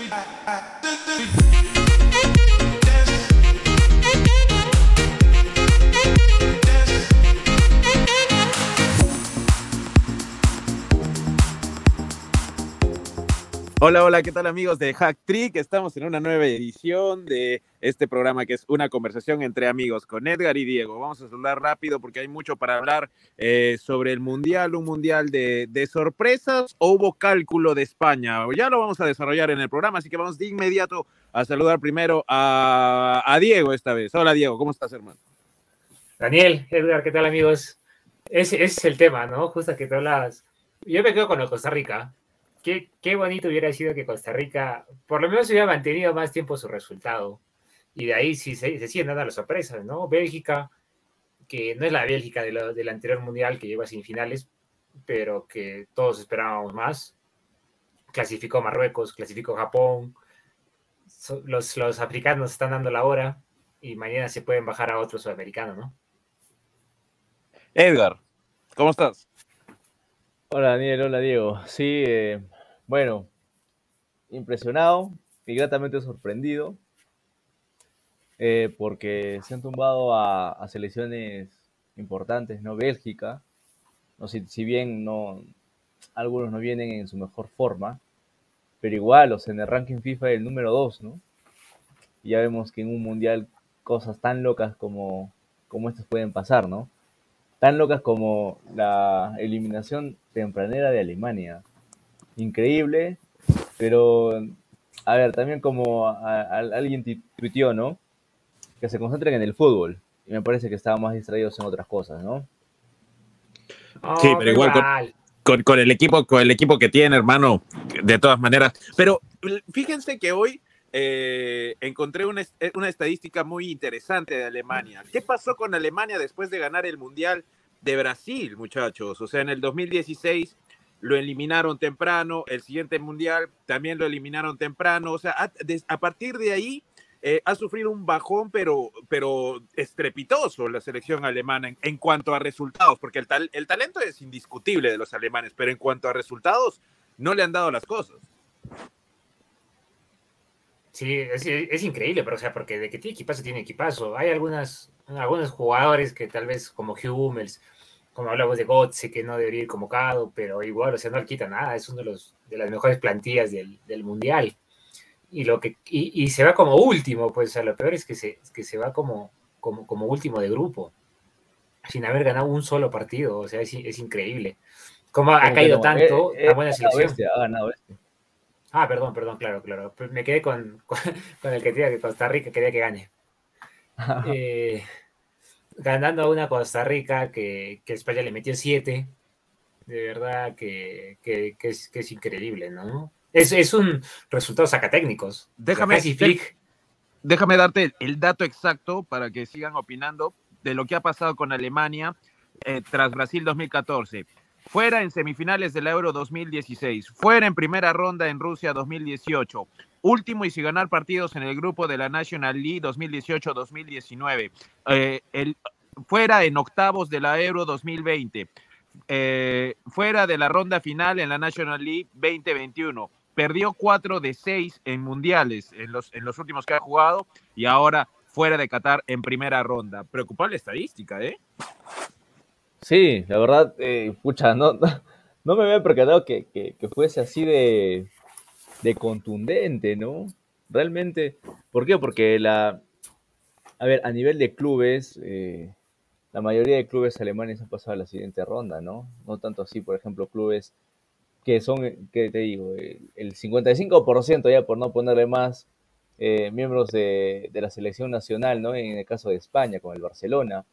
I, I, Hola, hola, ¿qué tal amigos de Hack Trick? Estamos en una nueva edición de este programa que es una conversación entre amigos con Edgar y Diego. Vamos a hablar rápido porque hay mucho para hablar eh, sobre el Mundial, un Mundial de, sorpresas o hubo cálculo de España. Ya lo vamos a desarrollar en el programa, así que vamos de inmediato a saludar primero a, Diego esta vez. Hola Diego, ¿cómo estás hermano? Daniel, Edgar, ¿qué tal amigos? Ese, es el tema, ¿no? Justo que te hablas. Yo me quedo con Costa Rica qué, bonito hubiera sido que Costa Rica por lo menos hubiera mantenido más tiempo su resultado. Y de ahí sí se, se siguen dando las sorpresas, ¿no? Bélgica, que no es la Bélgica de del anterior mundial que llegó a semifinales, pero que todos esperábamos más. Clasificó Marruecos, clasificó Japón. los, los africanos están dando la hora y mañana se pueden bajar a otro sudamericano, ¿no? Edgar, ¿cómo estás? Hola Daniel, hola Diego. Sí, eh, bueno, impresionado y gratamente sorprendido eh, porque se han tumbado a, selecciones importantes, ¿no? Bélgica, no si, si bien no, algunos no vienen en su mejor forma, pero igual, o sea, en el ranking FIFA el número 2, ¿no? Y ya vemos que en un mundial cosas tan locas como, como estas pueden pasar, ¿no? Tan locas como la eliminación tempranera de Alemania increíble, pero a ver, también como alguien tuiteó, ¿no? Que se concentren en el fútbol. Y me parece que estaban más distraídos en otras cosas, ¿no? sí, pero igual con, el equipo, con el equipo que tiene, hermano, de todas maneras. Pero fíjense que hoy eh, encontré una, una, estadística muy interesante de Alemania. ¿Qué pasó con Alemania después de ganar el Mundial de Brasil, muchachos? O sea, en el 2016 lo eliminaron temprano, el siguiente mundial también lo eliminaron temprano, o sea, a, partir de ahí eh, ha sufrido un bajón, pero, pero estrepitoso la selección alemana en, cuanto a resultados, porque el, tal, el talento es indiscutible de los alemanes, pero en cuanto a resultados, no le han dado las cosas. Sí, es, increíble, pero o sea, porque de que tiene equipazo, tiene equipazo. Hay algunas, algunos jugadores que tal vez como Hummels como hablamos de Gotze, que no debería ir convocado, pero igual, o sea, no le quita nada, es uno de, los, de las mejores plantillas del, del Mundial. Y, lo que, y, se va como último, pues, o sea, lo peor es que se, que se va como, como, como último de grupo, sin haber ganado un solo partido, o sea, es, es increíble. Cómo ha, caído tanto eh, la buena selección. ha ganado este. Ah, perdón, perdón, claro, claro. Pues me quedé con, con, el que quería que Costa Rica quería que gane. eh, ganando a una Costa Rica que, que España le metió siete. De verdad que, que, es, que es, increíble, ¿no? Es, es un resultado sacatécnicos. Déjame, déjame darte el dato exacto para que sigan opinando de lo que ha pasado con Alemania eh, tras Brasil 2014. Fuera en semifinales del Euro 2016. Fuera en primera ronda en Rusia 2018. Último y sin ganar partidos en el grupo de la National League 2018-2019. Eh, fuera en octavos de la Euro 2020. Eh, fuera de la ronda final en la National League 2021. Perdió 4 de 6 en mundiales en los, en los últimos que ha jugado y ahora fuera de Qatar en primera ronda. Preocupable estadística, ¿eh? Sí, la verdad, eh, pucha, no, no me había percatado que, que, fuese así de, de contundente, ¿no? Realmente, ¿por qué? Porque la, a ver, a nivel de clubes, eh, la mayoría de clubes alemanes han pasado a la siguiente ronda, ¿no? No tanto así, por ejemplo, clubes que son, ¿qué te digo? El 55% ya por no ponerle más eh, miembros de, de, la selección nacional, ¿no? En el caso de España, con el Barcelona.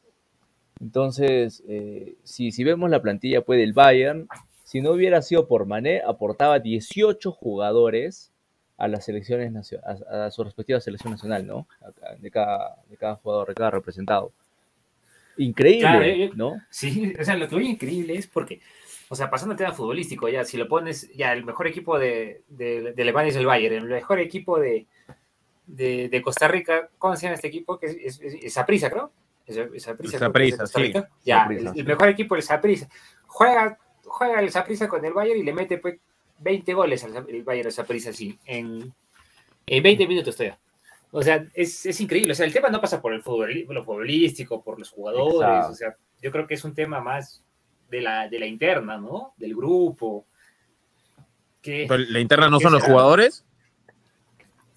Entonces, eh, si, si, vemos la plantilla pues, del Bayern, si no hubiera sido por Mané, aportaba 18 jugadores a las selecciones a, a, su respectiva selección nacional, ¿no? De cada, de cada jugador, de cada representado. Increíble, eh, ¿no? Sí, o sea, lo que voy increíble es porque, o sea, pasando al tema futbolístico, ya, si lo pones, ya, el mejor equipo de, de, de Alemania es el Bayern, el mejor equipo de, de, de Costa Rica, ¿cómo se llama este equipo? Que es, es, es Saprisa, creo. Saprisa, sí. Ya, el, mejor equipo es Saprisa. Juega, juega el Saprisa con el Bayern y le mete pues 20 goles al el Bayern de Saprisa, sí, en, En 20 minutos todavía. O sea, es, es, increíble. O sea, el tema no pasa por el fútbol, lo futbolístico, por los jugadores. O sea, yo creo que es un tema más de la, de la interna, ¿no? Del grupo. Que, ¿La interna no son los jugadores?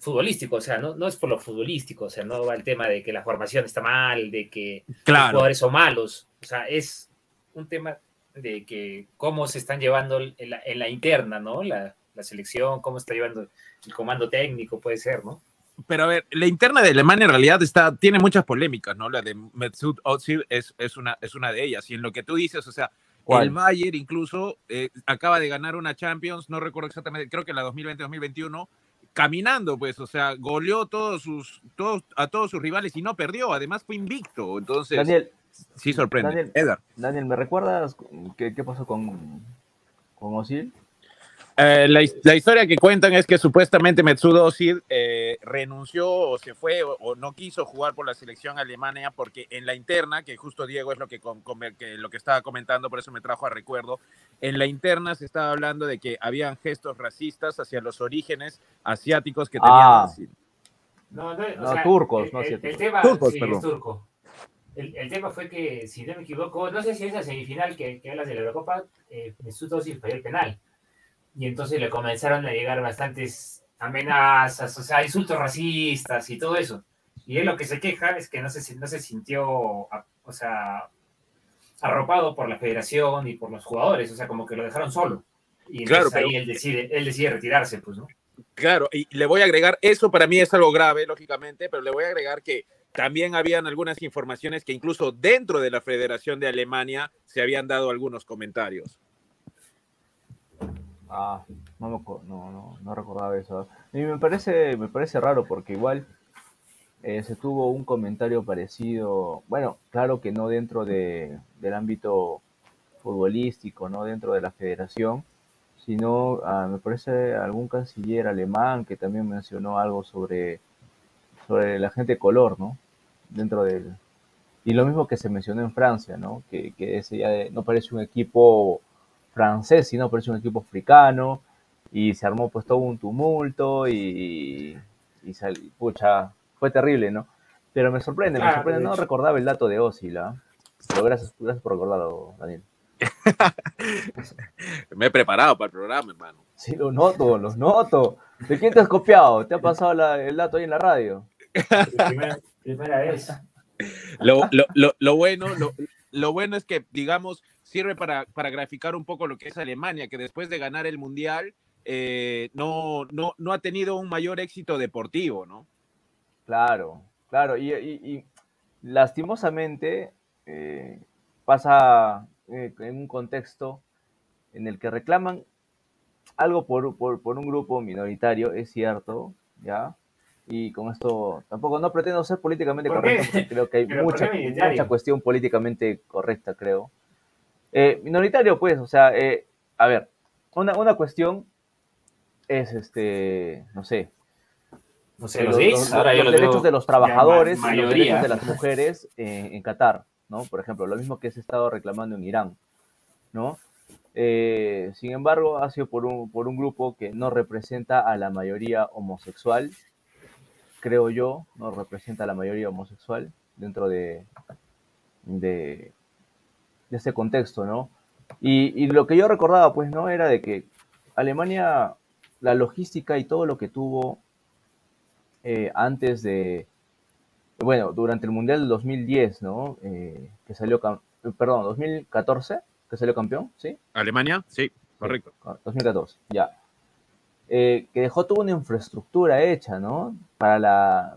Futbolístico, o sea, no, no es por lo futbolístico, o sea, no va el tema de que la formación está mal, de que los jugadores son malos. O sea, es un tema de que cómo se están llevando en la, en la interna, ¿no? La, la selección, cómo está llevando el comando técnico, puede ser, ¿no? Pero a ver, la interna de Alemania en realidad está, tiene muchas polémicas, ¿no? La de Mesut Özil es, es, una, es una de ellas. Y en lo que tú dices, o sea, el Bayern incluso eh, acaba de ganar una Champions, no recuerdo exactamente, creo que la 2020-2021, caminando, pues, o sea, goleó todos sus, todos, a todos sus rivales y no perdió, además fue invicto. Entonces, Daniel, sí sorprende. Daniel, Edgar. Daniel, ¿me recuerdas qué, qué pasó con, con Özil? Eh, la, la, historia que cuentan es que supuestamente Mesut Özil eh, renunció o se fue o, o, no quiso jugar por la selección alemana porque en la interna, que justo Diego es lo que, con, con, que, lo que estaba comentando, por eso me trajo a recuerdo, en la interna se estaba hablando de que habían gestos racistas hacia los orígenes asiáticos que tenían ah. Özil. No, no, no sea, turcos, el, no el, el tema, turcos, sí, perdón. es turco. El, el, tema fue que, si no me equivoco, no sé si es la semifinal que, que hablas de la Eurocopa, eh, Mesut Özil falló el penal y entonces le comenzaron a llegar bastantes amenazas, o sea, insultos racistas y todo eso. Y él lo que se queja es que no se, no se sintió, o sea, arropado por la federación y por los jugadores, o sea, como que lo dejaron solo. Y claro, pero... ahí él decide, él decide retirarse, pues, ¿no? Claro, y le voy a agregar, eso para mí es algo grave, lógicamente, pero le voy a agregar que también habían algunas informaciones que incluso dentro de la Federación de Alemania se habían dado algunos comentarios. Ah, no, no, no, no recordaba eso. Y me parece, me parece raro porque igual eh, se tuvo un comentario parecido, bueno, claro que no dentro de, del ámbito futbolístico, no dentro de la federación, sino ah, me parece algún canciller alemán que también mencionó algo sobre, sobre la gente de color, ¿no? Dentro del... Y lo mismo que se mencionó en Francia, ¿no? Que, que ese ya de- no parece un equipo francés, sino parece un equipo africano, y se armó pues todo un tumulto y, y sal- pucha, fue terrible, ¿no? Pero me sorprende, me sorprende, de no recordaba el dato de Ozil, ¿ah? Pero gracias, gracias por recordarlo, Daniel. Me he preparado para el programa, hermano. Sí, los noto, los noto. ¿De quién te has copiado? ¿Te ha pasado la- el dato ahí en la radio? Primera, primera vez. Lo, lo, lo, lo bueno, lo, bueno es que, digamos, sirve para, para graficar un poco lo que es Alemania, que después de ganar el Mundial eh, no, no, no ha tenido un mayor éxito deportivo, ¿no? Claro, claro. Y lastimosamente eh, pasa eh, en un contexto en el que reclaman algo por, por, por un grupo minoritario, es cierto, ¿ya? Y con esto tampoco no pretendo ser políticamente ¿Por qué? correcto, porque creo que hay ¿Pero por mucha, mucha cuestión políticamente correcta, creo. Eh, minoritario, pues, o sea, eh, a ver, una, una cuestión es, este, no sé, No sé, los, los los- ahora derechos de los trabajadores y los derechos de las mujeres en, en Qatar, ¿no? Por ejemplo, lo mismo que se ha estado reclamando en Irán, ¿no? Eh, sin embargo, ha sido por un, por un grupo que no representa a la mayoría homosexual, creo yo, no representa a la mayoría homosexual dentro de, de, de este contexto, ¿no? Y, y lo que yo recordaba, pues, ¿no? Era de que Alemania, la logística y todo lo que tuvo eh, antes de, bueno, durante el Mundial del 2010, ¿no? Eh, que salió, perdón, 2014, que salió campeón, ¿sí? Alemania, sí, correcto. 2014, ya. Eh, que dejó toda una infraestructura hecha, ¿no?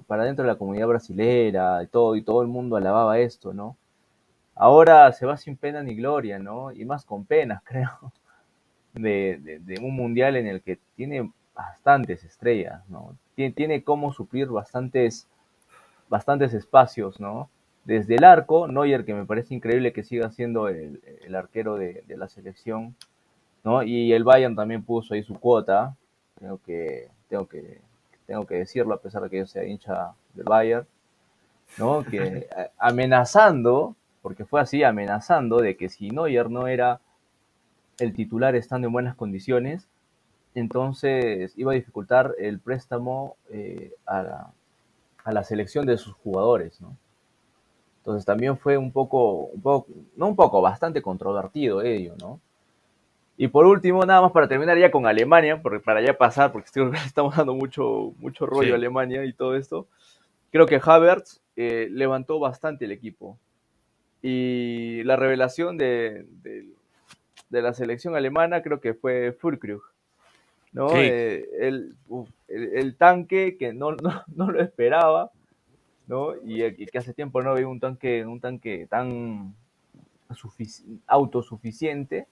Para, dentro de la comunidad brasilera y todo, y todo el mundo alababa esto, ¿no? Ahora se va sin pena ni gloria, ¿no? Y más con pena, creo, de, un mundial en el que tiene bastantes estrellas, ¿no? Tiene, tiene cómo suplir bastantes, espacios, ¿no? Desde el arco, Neuer, que me parece increíble que siga siendo el, arquero de, la selección, ¿no? Y el Bayern también puso ahí su cuota, tengo que, tengo que, tengo que decirlo a pesar de que yo sea hincha del Bayern, ¿no? Que eh, amenazando, porque fue así, amenazando de que si Neuer no era el titular estando en buenas condiciones, entonces iba a dificultar el préstamo eh, a, la, a, la, selección de sus jugadores, ¿no? Entonces también fue un poco, un poco, no un poco, bastante controvertido ello, ¿no? Y por último, nada más para terminar ya con Alemania, porque para ya pasar, porque estamos dando mucho, mucho rollo a Alemania y todo esto, creo que Havertz eh, levantó bastante el equipo. Y la revelación de, de, de, la selección alemana creo que fue Fulkrug. ¿no? Eh, el, uf, el, el, tanque que no, no, no, lo esperaba, ¿no? Y, y, que hace tiempo no veía un tanque, un tanque tan autosuficiente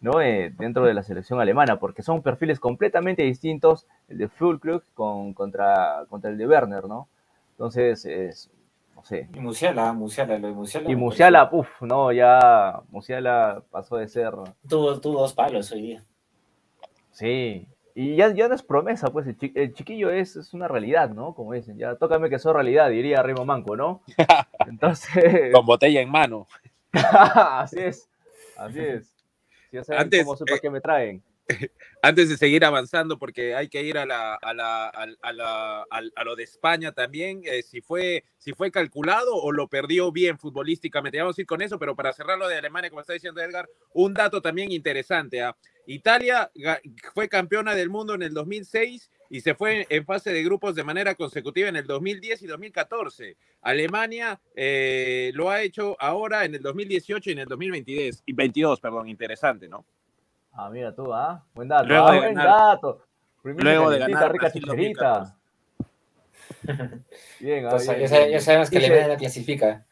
¿no? Eh, dentro de la selección alemana, porque son perfiles completamente distintos, el de Fulkrug con, contra, contra el de Werner, ¿no? Entonces, es, no sé. Y Musiala, Musiala, lo de Musiala. Y Musiala, uff, no, ya Musiala pasó de ser... Tuvo, tuvo dos palos hoy día. Sí, y ya, ya no es promesa, pues el, chi el chiquillo es, es, una realidad, ¿no? Como dicen, ya tócame que soy realidad, diría Rimo Manco, ¿no? Entonces... Con botella en mano. así es, así es. Ya saben antes, cómo supo eh, que me traen. Antes de seguir avanzando, porque hay que ir a, lo de España también, eh, si, fue, calculado o lo perdió bien futbolísticamente. Vamos a ir con eso, pero para cerrar lo de Alemania, como está diciendo Edgar, un dato también interesante. ¿eh? Italia fue campeona del mundo en el 2006 y se fue en fase de grupos de manera consecutiva en el 2010 y 2014. Alemania eh, lo ha hecho ahora en el 2018 y en el 2022, y 22, perdón, interesante, ¿no? Ah, mira tú, ¿ah? Buen dato. Luego ah, de buen ganar, dato. Luego de ganar rica Brasil chicherita. Bien, Entonces, ah, bien, ya, bien. ya, sabemos que Y se- Alemania la clasifica.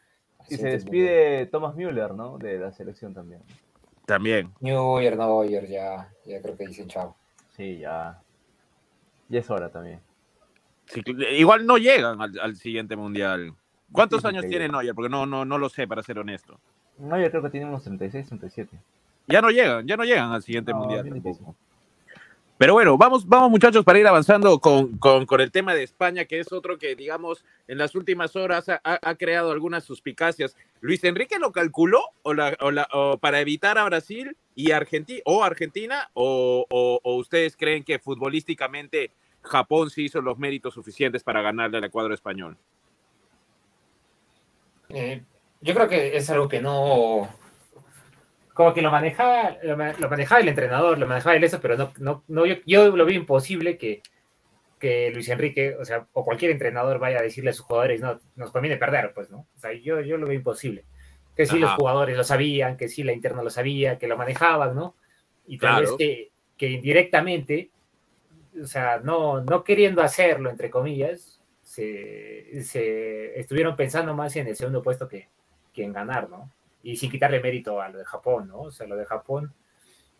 Y se despide Thomas Müller, ¿no? De la selección también. También. Neuer, Neuer, ya, ya creo que dicen chao. Sí, ya. Ya es hora también. Sí, igual no llegan al, al siguiente mundial. ¿Cuántos Sí, años tiene Neuer? Porque no, no, no lo sé, para ser honesto. Yo creo que tiene unos 36, 37. Ya no llegan, ya no llegan al siguiente No, mundial. tampoco. Pero bueno, vamos, vamos muchachos para ir avanzando con, con, con, el tema de España, que es otro que, digamos, en las últimas horas ha, ha creado algunas suspicacias. ¿Luis Enrique lo calculó o, la, o, la, o para evitar a Brasil y Argentina o Argentina? O, o, ¿O ustedes creen que futbolísticamente Japón sí hizo los méritos suficientes para ganarle al cuadro español? Eh, yo creo que es algo que no. Como que lo manejaba, lo, manejaba el entrenador, lo manejaba el eso, pero no, no, no yo, yo, lo vi imposible que, que Luis Enrique, o sea, o cualquier entrenador vaya a decirle a sus jugadores, no, nos conviene perder, pues, ¿no? O sea, yo, yo lo veo imposible. Que sí, Ajá. los jugadores lo sabían, que sí, la interna lo sabía, que lo manejaban, ¿no? Y tal claro. vez que, que indirectamente, o sea, no, no queriendo hacerlo, entre comillas, se, se, estuvieron pensando más en el segundo puesto que, que, en ganar, ¿no? Y sin quitarle mérito a lo de Japón, ¿no? O sea, lo de Japón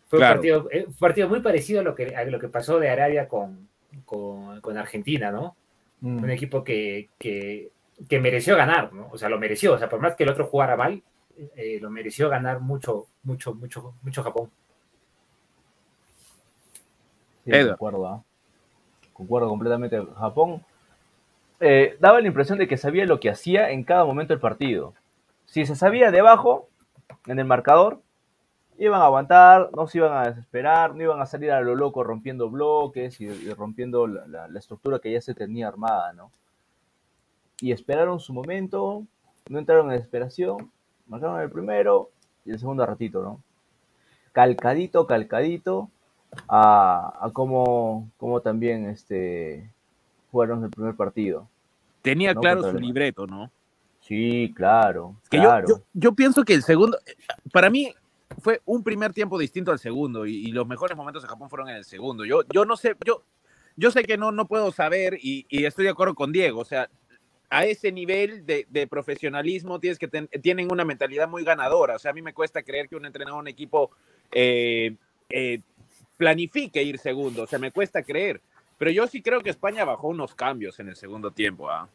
fue claro. un, partido, eh, un, partido, muy parecido a lo que, a lo que pasó de Arabia con, con, con Argentina, ¿no? Mm. Un equipo que, que, que, mereció ganar, ¿no? O sea, lo mereció, o sea, por más que el otro jugara mal, eh, lo mereció ganar mucho, mucho, mucho, mucho Japón. Sí, concuerdo, ¿eh? concuerdo completamente. Japón eh, daba la impresión de que sabía lo que hacía en cada momento del partido. Si se sabía debajo, en el marcador, iban a aguantar, no se iban a desesperar, no iban a salir a lo loco rompiendo bloques y, y rompiendo la, la, la, estructura que ya se tenía armada, ¿no? Y esperaron su momento, no entraron en desesperación, marcaron el primero y el segundo a ratito, ¿no? Calcadito, calcadito a, a cómo, cómo también este, jugaron el primer partido. Tenía ¿no? claro su libreto, ¿no? Sí, claro. Que claro. Yo, yo, yo, pienso que el segundo, para mí fue un primer tiempo distinto al segundo y, y, los mejores momentos de Japón fueron en el segundo. Yo, yo no sé, yo, yo sé que no, no puedo saber y, y estoy de acuerdo con Diego, o sea, a ese nivel de, de profesionalismo tienes que ten, tienen una mentalidad muy ganadora. O sea, a mí me cuesta creer que un entrenador, un equipo eh, eh, planifique ir segundo. O sea, me cuesta creer. Pero yo sí creo que España bajó unos cambios en el segundo tiempo. ¿ah?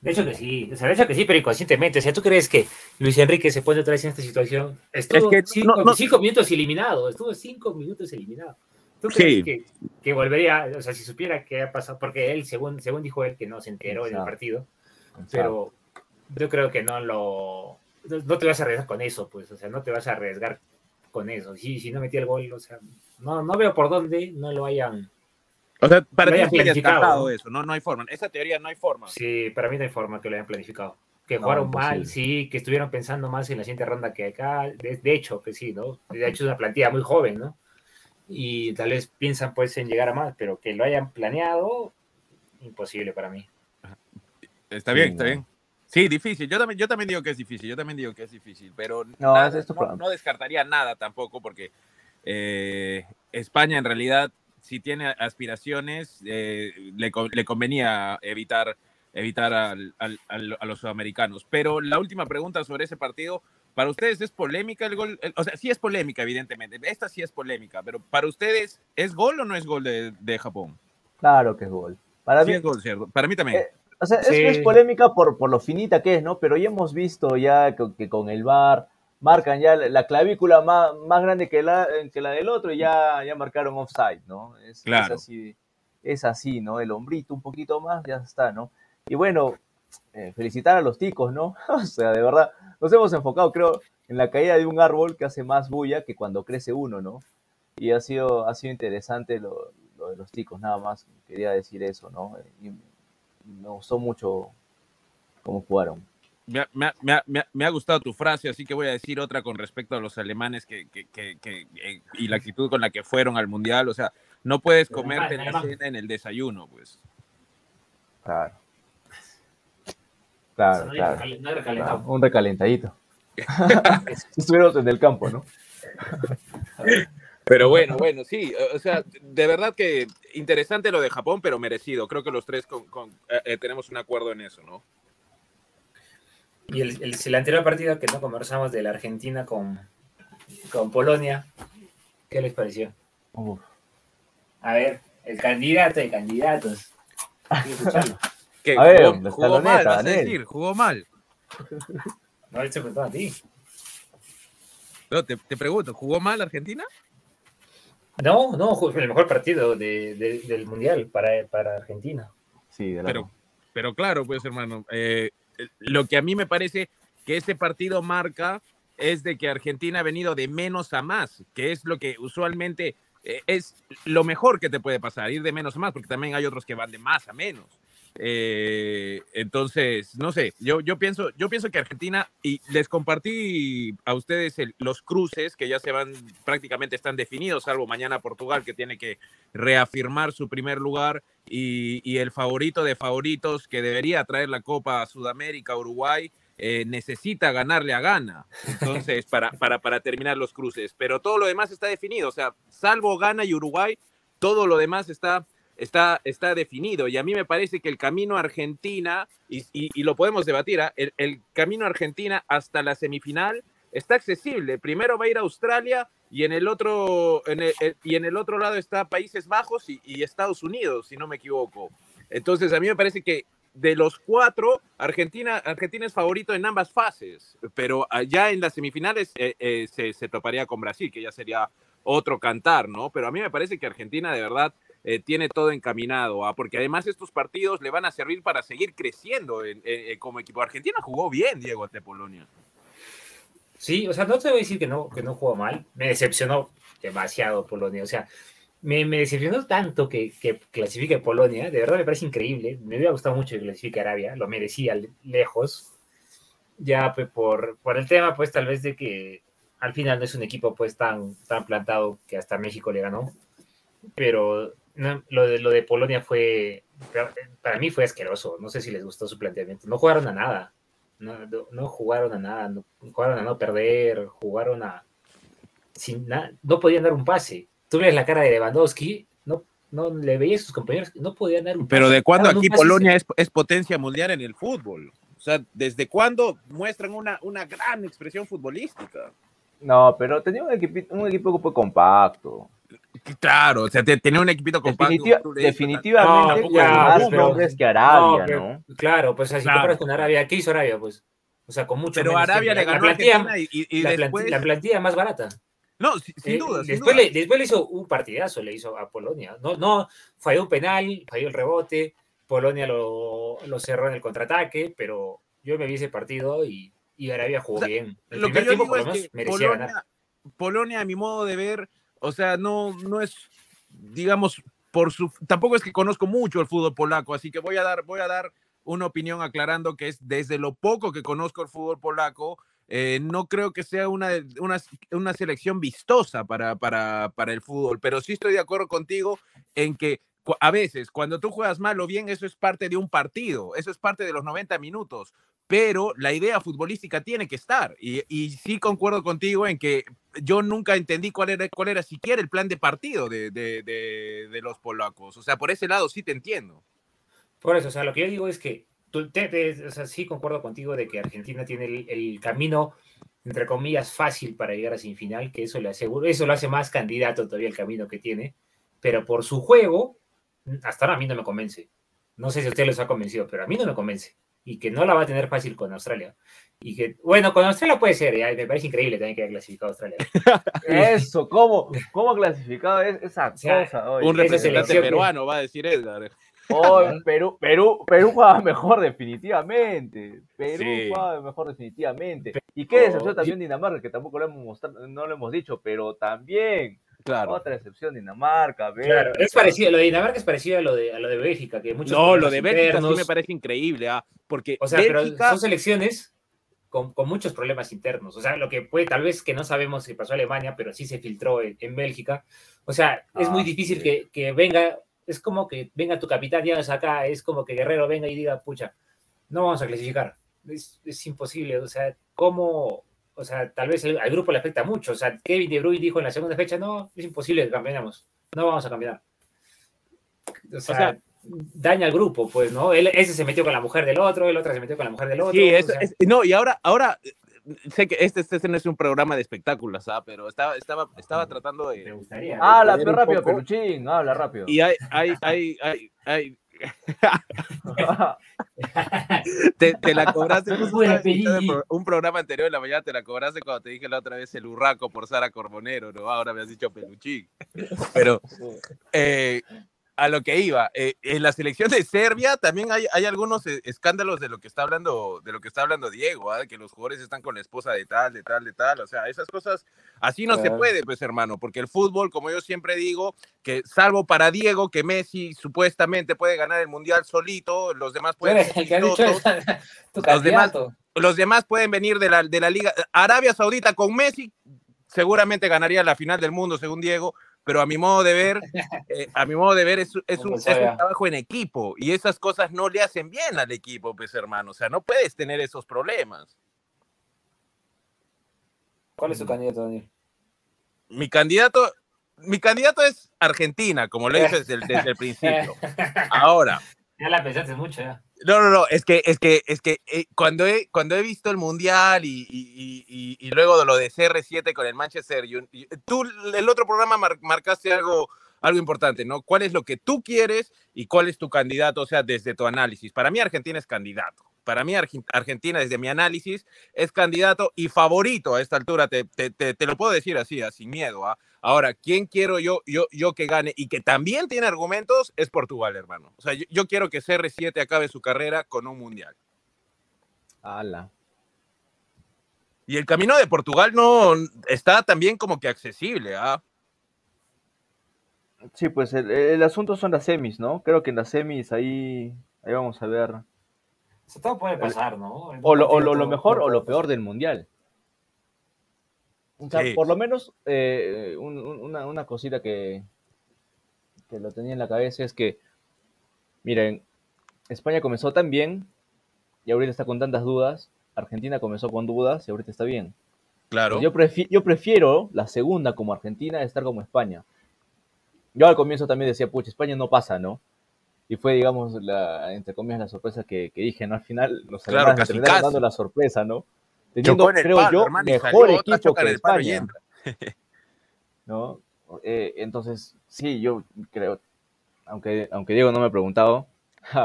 De hecho que sí, o sea, de hecho que sí, pero inconscientemente. O sea, ¿tú crees que Luis Enrique se pone otra vez en esta situación? Estuvo es que cinco, no, no, cinco, minutos eliminado, estuvo cinco minutos eliminado. ¿Tú crees sí. que, que, volvería, o sea, si supiera qué ha pasado? Porque él, según, según dijo él, que no se enteró Exacto. en el partido, Exacto. pero yo creo que no lo... No te vas a arriesgar con eso, pues, o sea, no te vas a arriesgar con eso. Si, si no metía el gol, o sea, no, no veo por dónde no lo hayan. O sea, para Lo ti sí es eso, no, no hay forma. Esa teoría no hay forma. Sí, para mí no hay forma que lo hayan planificado. Que No, jugaron mal, imposible. sí, que estuvieron pensando más en la siguiente ronda que acá. De, de hecho, que sí, ¿no? De hecho, es una plantilla muy joven, ¿no? Y tal vez piensan pues en llegar a más, pero que lo hayan planeado, imposible para mí. Está Sí, bien, está no. bien. Sí, difícil. Yo también, yo también digo que es difícil. Yo también digo que es difícil. Pero No, nada, es no descartaría nada tampoco, porque eh, España en realidad, si tiene aspiraciones, eh, le, le convenía evitar, evitar al- al- al- a los sudamericanos. Pero la última pregunta sobre ese partido. ¿Para ustedes es polémica el gol? O sea, sí es polémica, evidentemente. Esta sí es polémica, pero ¿para ustedes es gol o no es gol de, de Japón? Claro que es gol. Para Sí mí, es gol, ¿cierto? Para mí también. Eh, O sea, es, Sí. es polémica por, por lo finita que es, ¿no? Pero ya hemos visto ya que, que con el VAR marcan ya la, la clavícula más, más grande que la, que la del otro y ya, ya marcaron offside, ¿no? Es, Claro. es así, es así, ¿no? El hombrito un poquito más, ya está, ¿no? Y bueno, eh, felicitar a los ticos, ¿no? O sea, de verdad, nos hemos enfocado, creo, en la caída de un árbol que hace más bulla que cuando crece uno, ¿no? Y ha sido, ha sido interesante lo, lo de los ticos, nada más quería decir eso, ¿no? Y me gustó mucho cómo jugaron. Me ha, me ha- me ha- me ha- me ha gustado tu frase, así que voy a decir otra con respecto a los alemanes que, que- que- que- eh, y la actitud con la que fueron al mundial. O sea, no puedes comerte la cena en el desayuno, pues. Claro. Claro. Un recalentadito. Estuvieron en el campo, ¿no? Pero bueno, bueno, sí, o sea, de verdad que interesante lo de Japón, pero merecido. Creo que los tres con- con- eh, eh, tenemos un acuerdo en eso, ¿no? Y el, el, el anterior partido que no conversamos de la Argentina con, con Polonia, ¿qué les pareció? Uf. A ver, el candidato de candidatos. Que A ver, jugó, la jugó mal, vas a decir, jugó mal. No, él se preguntó a ti. No, te, te pregunto, ¿jugó mal Argentina? No, no, fue el mejor partido de- de- del Mundial para, para Argentina. Sí, de Pero, pero claro, pues hermano, eh, lo que a mí me parece que este partido marca es de que Argentina ha venido de menos a más, que es lo que usualmente eh, es lo mejor que te puede pasar, ir de menos a más, porque también hay otros que van de más a menos. Eh, entonces, no sé, yo, yo, pienso, yo pienso que Argentina, y les compartí a ustedes los cruces que ya se van, prácticamente están definidos, salvo mañana Portugal, que tiene que reafirmar su primer lugar, y, y el favorito de favoritos que debería traer la Copa a Sudamérica, Uruguay, eh, necesita ganarle a Ghana, entonces, para, para, para terminar los cruces, pero todo lo demás está definido, o sea, salvo Ghana y Uruguay, todo lo demás está está, está definido. Y a mí me parece que el camino Argentina, y, lo podemos debatir, ¿ah? el, camino Argentina hasta la semifinal está accesible. Primero va a ir a Australia y en el otro, y en el otro lado está Países Bajos y, y Estados Unidos, si no me equivoco. Entonces, a mí me parece que de los cuatro, Argentina, Argentina es favorito en ambas fases, pero allá en las semifinales eh, eh, se, se toparía con Brasil, que ya sería otro cantar, ¿no? Pero a mí me parece que Argentina de verdad eh, tiene todo encaminado, ¿ah? porque además estos partidos le van a servir para seguir creciendo en- como equipo. Argentina jugó bien, Diego, ante Polonia. Sí, o sea, no te voy a decir que no, que no jugó mal. Me decepcionó demasiado Polonia. O sea, me, me decepcionó tanto que, que clasifique Polonia. De verdad me parece increíble. Me hubiera gustado mucho que clasifique Arabia. Lo merecía le- lejos. Ya pues, por, por el tema, pues tal vez de que al final no es un equipo pues tan, tan plantado que hasta México le ganó. Pero no, lo, de, lo de Polonia fue, para mí fue asqueroso. No sé si les gustó su planteamiento. No jugaron a nada. No, no, no jugaron a nada, no, jugaron a no perder, jugaron a... Sin na- no podían dar un pase. Tú ves la cara de Lewandowski, no, no le veías a sus compañeros, no podían dar un Pero pase. ¿de cuándo aquí Polonia es, es potencia mundial en el fútbol? O sea, ¿desde cuándo muestran una, una gran expresión futbolística? No, pero tenía un equipo, un equipo compacto. Claro, o sea, te- tener un equipito compacto. Definitiva- definitivamente No, ya, más pero- nombres que Arabia, No, pero- ¿no? Claro, pues así Claro. comparas con Arabia, ¿qué hizo Arabia? Pues, o sea, con mucho Pero menos Arabia le ganó la plantilla, y, y la, después... plantilla, la plantilla más barata. No, sin, Eh, duda, sin después, duda. le, después le hizo un partidazo, le hizo a Polonia. No, no falló un penal, falló el rebote, Polonia lo, lo cerró en el contraataque, pero yo me vi ese partido y, y Arabia jugó O sea, bien. El Lo que yo tiempo digo por lo es que merecía Polonia, ganar. Polonia, a mi modo de ver, o sea, no, no es, digamos, por su, tampoco es que conozco mucho el fútbol polaco, así que voy a dar, voy a dar una opinión aclarando que es desde lo poco que conozco el fútbol polaco, eh, no creo que sea una, una, una selección vistosa para, para, para el fútbol, pero sí estoy de acuerdo contigo en que a veces cuando tú juegas mal o bien, eso es parte de un partido, eso es parte de los 90 minutos, pero la idea futbolística tiene que estar. Y, sí concuerdo contigo en que yo nunca entendí cuál era, cuál era siquiera el plan de partido de, los polacos. O sea, por ese lado sí te entiendo. Por eso, o sea, lo que yo digo es que tú, te, te, o sí concuerdo contigo de que Argentina tiene el, camino, entre comillas, fácil para llegar a semifinal, que eso le aseguro, eso lo hace más candidato todavía el camino que tiene, pero por su juego, hasta ahora a mí no me convence. No sé si usted les ha convencido, pero a mí no me convence. Y que no la va a tener fácil con Australia. Y que, bueno, con Australia puede ser, ya, me parece increíble también que haya clasificado Australia. Eso, ¿cómo, cómo clasificado es esa cosa? O sea, un representante peruano, va a decir Edgar. Oh, Perú, Perú, Perú jugaba mejor definitivamente. Perú sí. jugaba mejor definitivamente. Y qué decepción también Dinamarca, que tampoco lo hemos mostrado, no lo hemos dicho, pero también Claro. Otra excepción, Dinamarca. Ver, claro, es parecido, lo de Dinamarca es parecido a lo de, a lo de Bélgica, que muchos No, lo de Bélgica internos, sí me parece increíble, ¿ah? porque o sea, Bélgica... pero son selecciones con, con, muchos problemas internos, o sea, lo que puede, tal vez que no sabemos si pasó a Alemania, pero sí se filtró en, en Bélgica, o sea, es ah, muy difícil sí. que, que, venga, es como que venga tu capitán, ya acá, es como que Guerrero venga y diga, pucha, no vamos a clasificar, es, es imposible, o sea, ¿cómo, o sea, tal vez el, al grupo le afecta mucho. O sea, Kevin De Bruyne dijo en la segunda fecha, no, es imposible que cambiemos, no vamos a cambiar. O sea, o sea, daña al grupo, pues, ¿no? Él, ese se metió con la mujer del otro, el otro se metió con la mujer del otro. Sí, es, o sea, es, no, y ahora, ahora sé que este, este, no es un programa de espectáculos, ¿ah? pero estaba, estaba, estaba tratando de. ¿Te gustaría? Habla, pero rápido, Peluchín, habla rápido. Y hay, hay, hay, hay, hay te, te, la cobraste un programa anterior en la mañana te la cobraste cuando te dije la otra vez el urraco por Sara Corbonero, ¿no? Ahora me has dicho peluchín. Pero eh, a lo que iba, eh, en la selección de Serbia también hay, hay, algunos eh, escándalos de lo que está hablando, de lo que está hablando Diego, ¿eh? que los jugadores están con la esposa de tal, de tal, de tal, o sea, esas cosas así no se puede, pues hermano, porque el fútbol, como yo siempre digo, que salvo para Diego, que Messi supuestamente puede ganar el mundial solito, los demás pueden los demás, los demás pueden venir de la, de la liga Arabia Saudita con Messi, seguramente ganaría la final del mundo, según Diego, pero a mi modo de ver, eh, a mi modo de ver es, es, un, es, un, trabajo en equipo y esas cosas no le hacen bien al equipo, pues hermano, o sea, no puedes tener esos problemas. ¿Cuál es tu candidato, Daniel? Mi candidato, mi candidato es Argentina, como lo dije desde, desde el principio. Ahora. Ya la pensaste mucho, ya. No, no, no, es que, es que, es que eh, cuando, he, cuando he visto el Mundial y, y, y, y, luego de lo de CR7 con el Manchester United, tú el otro programa mar, marcaste algo, algo importante, ¿no? ¿Cuál es lo que tú quieres y cuál es tu candidato? O sea, desde tu análisis. Para mí Argentina es candidato. Para mí Argentina, desde mi análisis, es candidato y favorito a esta altura. Te, te, te, te lo puedo decir así, sin miedo. ¿ah? Ahora, ¿quién quiero yo, yo, yo que gane y que también tiene argumentos? Es Portugal, hermano. O sea, yo, yo quiero que CR7 acabe su carrera con un mundial. ¡Hala! Y el camino de Portugal no está también como que accesible, ¿ah? Sí, pues el, el, asunto son las semis, ¿no? Creo que en las semis ahí, ahí vamos a ver. O sea, todo puede pasar, ¿no? O lo, o lo, lo mejor o lo peor del mundial. O sea, sí. por lo menos eh, un, una, una, cosita que, que lo tenía en la cabeza es que, miren, España comenzó tan bien y ahorita está con tantas dudas. Argentina comenzó con dudas y ahorita está bien. Claro. Yo, prefi yo prefiero la segunda como Argentina estar como España. Yo al comienzo también decía, pucha, España no pasa, ¿no? Y fue, digamos, la, entre comillas, la sorpresa que, que dije, ¿no? Al final los claro, casi, terminaron dando la sorpresa, ¿no? Teniendo, creo palo, yo, hermano, mejor equipo que España. ¿No? Eh, entonces, sí, yo creo, aunque, aunque Diego no me ha preguntado,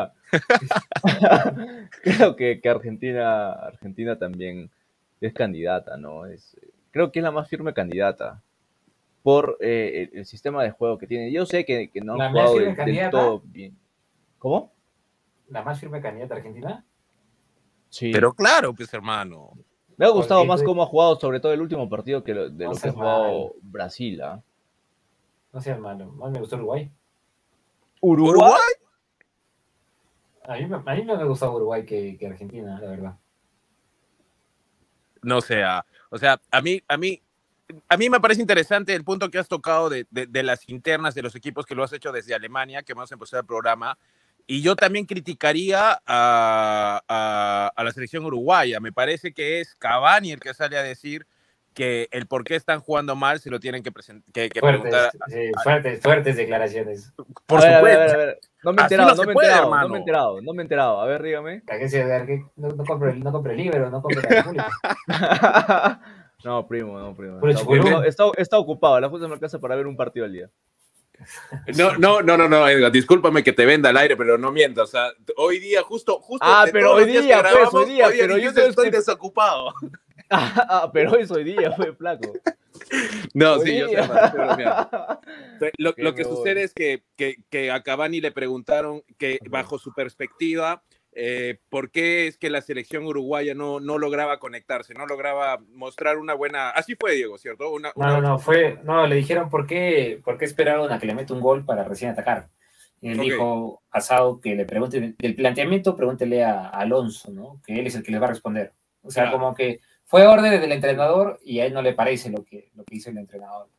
creo que, que, Argentina, Argentina también es candidata, ¿no? Es, creo que es la más firme candidata por eh, el, el, sistema de juego que tiene. Yo sé que, que no han jugado del, del todo bien. ¿Cómo? ¿La más firme candidata argentina? Sí. Pero claro, pues hermano. Me ha gustado más cómo ha jugado, sobre todo el último partido, que lo- de No lo que ha jugado Brasil. ¿ah? No seas malo. Más me gustó Uruguay. ¿Uruguay? A mí, me- a mí me ha gustado Uruguay que, que Argentina, la verdad. no sea, o sea, a mí, a mí, a mí me parece interesante el punto que has tocado de, de- de las internas de los equipos que lo has hecho desde Alemania, que hemos empezado el programa. Y yo también criticaría a, a- a la selección uruguaya. Me parece que es Cavani el que sale a decir que el por qué están jugando mal se lo tienen que, present- que, que Fuertes, preguntar. sí, fuertes, fuertes declaraciones. Por a a ver, supuesto. a ver, a ver. No me he enterado, no no, me he puede, enterado, no me he enterado, no me he enterado. A ver, dígame. No, no compre, no compre el libro, no compre la no, primo, no, primo. Está- está- está ocupado, la justa me alcanza para ver un partido al día. No, no, no, no, no, discúlpame que te venda al aire, pero no mientas. O sea, hoy día, justo, justo. Ah, pero hoy día, pues, grabamos, hoy día, pero yo estoy desocupado. Ah, pero hoy soy día, fue flaco. No, Hoy sí, yo sé. Lo, Que lo sucede es que, que, que a Cavani le preguntaron que bajo su perspectiva, eh, ¿por qué es que la selección uruguaya no, no lograba conectarse, no lograba mostrar una buena... Así fue, Diego, ¿cierto? Una, No, no, no, fue, no, le dijeron por qué, por qué esperaron a que le meta un gol para recién atacar. Y él dijo Asado que le pregunte, del planteamiento, pregúntele a, a Alonso, ¿no? Que él es el que les va a responder. O sea, Claro. como que fue orden del entrenador y a él no le parece lo que, lo que hizo el entrenador.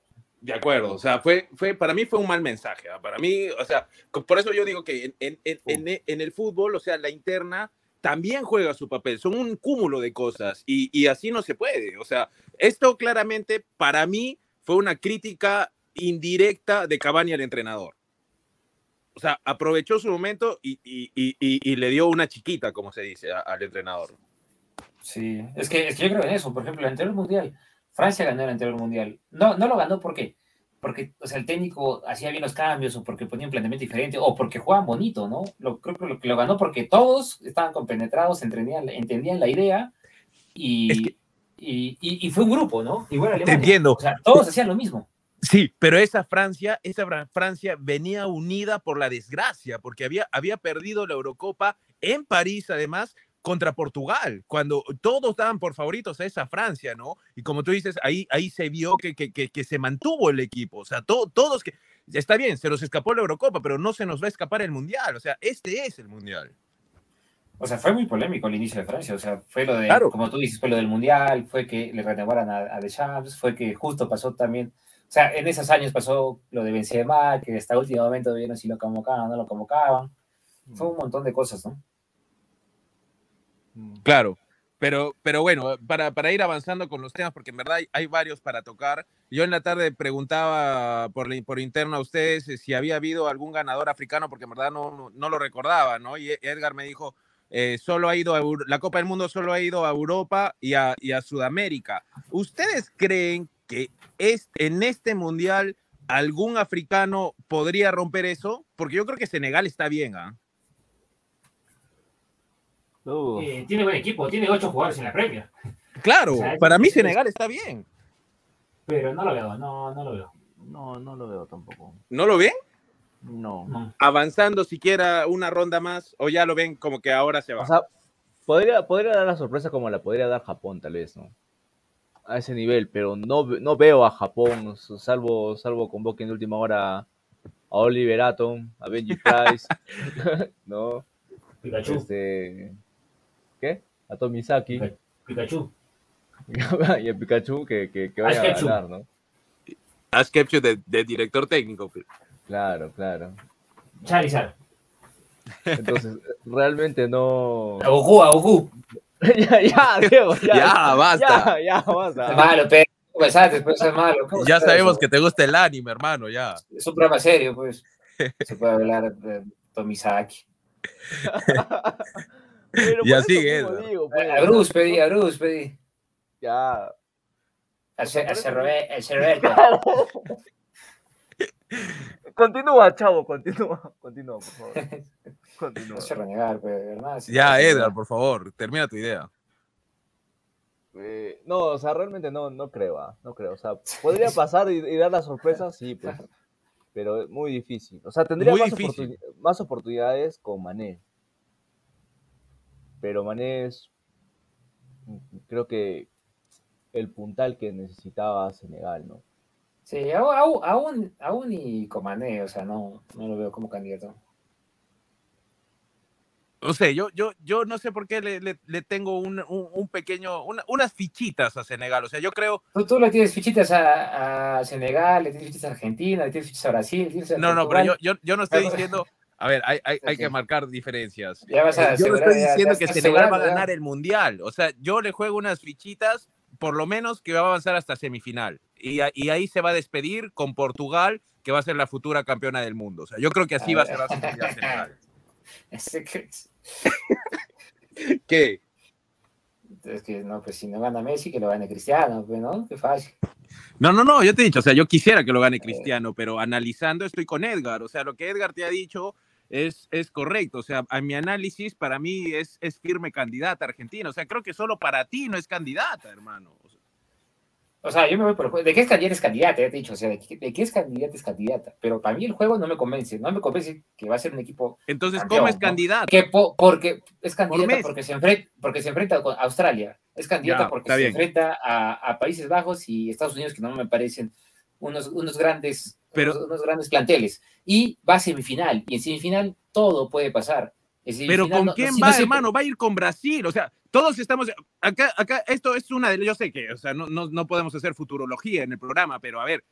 De acuerdo, o sea, fue, fue, para mí fue un mal mensaje. ¿ah? Para mí, o sea, por eso yo digo que en, en, en, en- en el fútbol, o sea, la interna también juega su papel, son un cúmulo de cosas y, y así no se puede. O sea, esto claramente para mí fue una crítica indirecta de Cavani al entrenador. O sea, aprovechó su momento y, y- y- y- y le dio una chiquita, como se dice, a- al entrenador. Sí, es que, es que yo creo en eso. Por ejemplo, el anterior mundial, Francia ganó el anterior mundial. No, no lo ganó ¿por qué? Porque o sea, el técnico hacía bien los cambios o porque ponía un planteamiento diferente o porque jugaban bonito, ¿no? Lo, creo que lo, que lo ganó porque todos estaban compenetrados, entendían, entendían la idea y, Es que- y, y- y fue un grupo, ¿no? Igual Te entiendo. O sea, todos hacían lo mismo. Sí, pero esa Francia, esa Fra- Francia venía unida por la desgracia, porque había, había perdido la Eurocopa en París, además, contra Portugal, cuando todos daban por favoritos a esa Francia, ¿no? Y como tú dices, ahí, ahí se vio que, que, que- que se mantuvo el equipo, o sea, to- todos que... Está bien, se nos escapó la Eurocopa, pero no se nos va a escapar el Mundial, o sea, este es el Mundial. O sea, fue muy polémico el inicio de Francia. O sea, fue lo de, Claro. como tú dices, fue lo del Mundial, fue que le renovaran a, a Deschamps, fue que justo pasó también. O sea, en esos años pasó lo de Benzema, que hasta último momento vieron si lo convocaban o no lo convocaban. Fue un montón de cosas, ¿no? Mm. Claro, pero, pero bueno, para, para ir avanzando con los temas, porque en verdad hay, varios para tocar. Yo en la tarde preguntaba por, por interno a ustedes eh, si había habido algún ganador africano, porque en verdad no, no, lo recordaba, ¿no? Y Edgar me dijo, eh, solo ha ido a la Copa del Mundo solo ha ido a Europa y a, y a Sudamérica. ¿Ustedes creen que es, en este mundial algún africano podría romper eso? Porque yo creo que Senegal está bien, ¿ah? Eh, tiene buen equipo, tiene ocho jugadores en la Premier, Claro, O sea, para mí Senegal está bien. pero no lo veo, no, no lo veo. No, no lo veo tampoco. ¿No lo ven? No. No. avanzando siquiera una ronda más o ya lo ven como que ahora se va. O sea, podría, podría dar la sorpresa como la podría dar Japón, tal vez, ¿no? A ese nivel, pero no, no veo a Japón, salvo, salvo convoquen de última hora a Oliver Atom, a Benji Price, ¿no? Pikachu, Este, ¿Qué? A Tomisaki Pikachu. y a Pikachu que, que, que vaya a Ketchum. ganar, ¿no? Haz capture de, de director técnico. Claro, claro. Charizard. Entonces, realmente no. A Goku, a Goku. ya, ya, Diego, ya. Ya, basta. Ya, ya, basta. Es malo, pero pensaste, pues es malo. ¿Cómo Ya puede sabemos eso? que te gusta el anime, hermano, ya. Es un programa serio, pues. Se puede hablar de Tomisaki. Pero Ya por eso sigue, mismo Edward. digo, pues, A Bruce pedí, a Bruce pedí. Ya. A Cerroberto. Continúa, chavo, continúa. Continúa, por favor. Continúa. No se renegar, pues, Ya, Edgar, por favor, termina tu idea. Eh, no, o sea, realmente no, no creo, ah, no creo. O sea, podría pasar y, y dar la sorpresa, sí, pues. Pero es muy difícil. O sea, tendría más, más oportunidades con Mané. Pero Mané es creo que el puntal que necesitaba Senegal, ¿no? Sí, aún, aún, aún y Comané, o sea, no, no lo veo como candidato. No sé, yo, yo, yo no sé por qué le, le, tengo un, un, pequeño, unas fichitas a Senegal. O sea, yo creo. Tú, tú le tienes fichitas a, a, Senegal, le tienes fichitas a Argentina, le tienes fichitas a Brasil. no, no, pero yo, yo, yo no estoy diciendo. A ver, hay, hay, hay, que marcar diferencias. Ya vas a eh, yo no estoy diciendo que Senegal va a ganar el mundial. O sea, yo le juego unas fichitas, por lo menos que va a avanzar hasta semifinal. Y, y ahí se va a despedir con Portugal, que va a ser la futura campeona del mundo. O sea, yo creo que así va a ser la Senegal. ¿Qué? Es que no, pues si no gana Messi, que lo gane Cristiano, pues, ¿no? Qué fácil. No, no, no, yo te he dicho, o sea, yo quisiera que lo gane Cristiano, pero analizando estoy con Edgar, o sea, lo que Edgar te ha dicho es, es correcto, o sea, a mi análisis para mí es, es firme candidata Argentina, o sea, creo que solo para ti no es candidata, hermano. O sea, yo me voy por el juego. ¿De qué es candidata es candidata? Ya te he dicho. O sea, ¿de qué, es candidata es candidata? Pero para mí el juego no me convence. No me convence que va a ser un equipo. Entonces, ¿cómo es candidata? Que porque es candidata porque, se enfrenta, porque se enfrenta con Australia. Es candidata porque se enfrenta a, Países Bajos y Estados Unidos, que no me parecen unos, unos grandes, unos, grandes planteles. Y va a semifinal. Y en semifinal todo puede pasar. Pero ¿con quién va, hermano? Va a ir con Brasil. O sea, todos estamos, acá, acá, esto es una de, yo sé que, o sea, no, no, no podemos hacer futurología en el programa, pero a ver,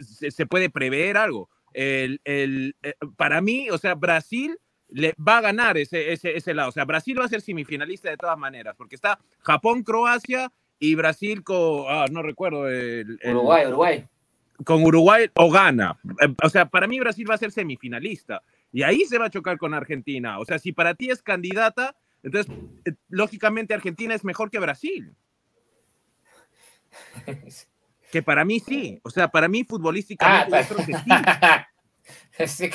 se, puede prever algo. El, el, eh, para mí, o sea, Brasil le va a ganar ese, ese, ese lado. O sea, Brasil va a ser semifinalista de todas maneras, porque está Japón, Croacia y Brasil con, ah, no recuerdo. El, Uruguay, Uruguay. Con Uruguay o gana. Eh, o sea, para mí Brasil va a ser semifinalista. Y ahí se va a chocar con Argentina. O sea, si para ti es candidata, entonces, eh, lógicamente Argentina es mejor que Brasil. Que para mí sí. O sea, para mí futbolísticamente ah, yo creo que sí.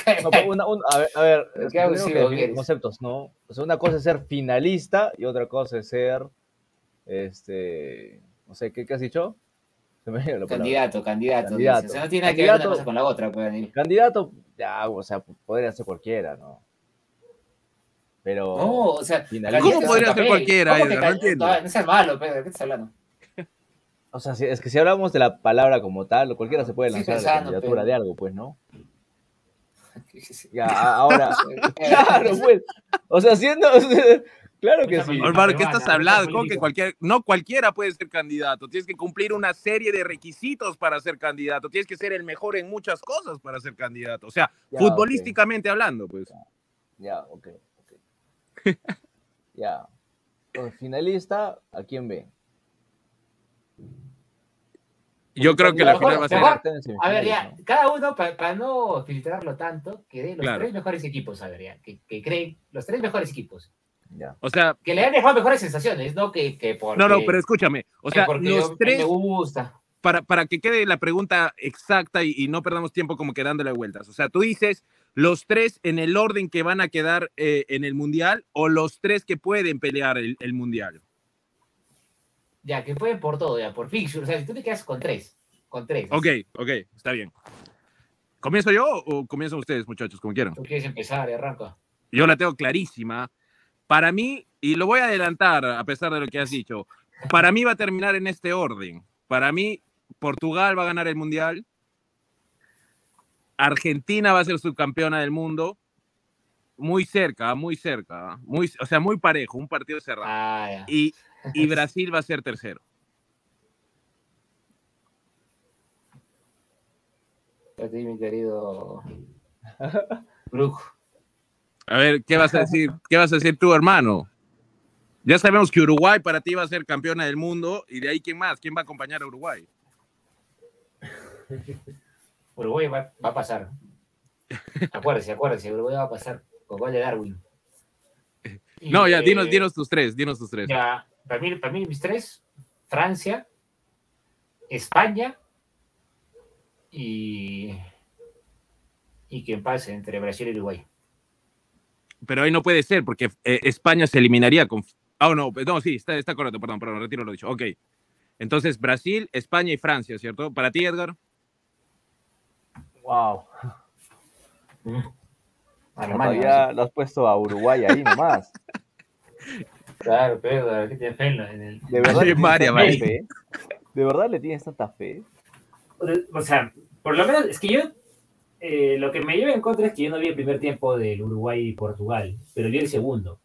a ver, conceptos, ¿no? O sea, una cosa es ser finalista y otra cosa es ser, este, no sé, ¿qué, has dicho? candidato, candidato, candidato. no tiene nada que ver una cosa con la otra. Pues, candidato, ya, o sea, podría ser cualquiera, ¿no? Pero. No, o sea, ¿cómo podría ser cualquiera? no entiendo. No es malo, Pedro, ¿qué estás hablando? O sea, es que si hablamos de la palabra como tal, cualquiera se puede lanzar a la candidatura de algo, pues, ¿no? Ya, ahora. claro, pues. O sea, siendo. Claro que sí. Hermano, ¿qué estás hablando? ¿Cómo que cualquier, no cualquiera puede ser candidato. Tienes que cumplir una serie de requisitos para ser candidato. Tienes que ser el mejor en muchas cosas para ser candidato. O sea, futbolísticamente hablando, pues. Ya, ok. ya. finalista, ¿a quién ve? Yo creo que la final va a ser. a ver, ya, cada uno, para no filtrarlo tanto, que dé los tres mejores equipos, a ver, ya, que, que creen los tres mejores equipos. Ya. O sea, que le han dejado mejores sensaciones, no que, que No, no, pero escúchame. O sea, los tres. Me gusta. Para, para que quede la pregunta exacta y, y, no perdamos tiempo como que dándole vueltas. O sea, tú dices los tres en el orden que van a quedar eh, en el Mundial o los tres que pueden pelear el, Mundial? Ya, que pueden por todo, ya, por fixture. O sea, si tú te quedas con tres, con tres. Ok, ok, está bien. ¿Comienzo yo o comienzan ustedes, muchachos, como quieran? Tú quieres empezar, arranca. Yo la tengo clarísima. Para mí, y lo voy a adelantar a pesar de lo que has dicho, para mí va a terminar en este orden. Para mí, Portugal va a ganar el Mundial, Argentina va a ser subcampeona del mundo. Muy cerca, muy cerca. Muy, o sea, muy parejo, un partido cerrado. Ah, y, y, Brasil va a ser tercero. A ti, mi querido Brujo. A ver, ¿qué vas a decir? ¿Qué vas a decir tú, hermano? Ya sabemos que Uruguay para ti va a ser campeona del mundo y de ahí quién más, quién va a acompañar a Uruguay. Uruguay va, a pasar. Acuérdese, acuérdese, Uruguay va a pasar con gol de Darwin. no, ya, dinos, dinos tus tres, dinos tus tres. Ya, para mí, para mí mis tres, Francia, España y, y quien pase entre Brasil y Uruguay. Pero ahí no puede ser, porque eh, España se eliminaría con... Ah, no, no, sí, está, está correcto, perdón, perdón, retiro lo dicho. Ok. Entonces, Brasil, España y Francia, ¿cierto? Para ti, Edgar. Wow. Ya lo has puesto a Uruguay ahí nomás. Claro, pero que tiene fe en el... De verdad, Sí, María, María. fe? ¿De verdad le tienes tanta fe? O sea, por lo menos es que yo, eh, lo que me lleva en contra es que yo no vi el primer tiempo del Uruguay y Portugal, pero vi el segundo.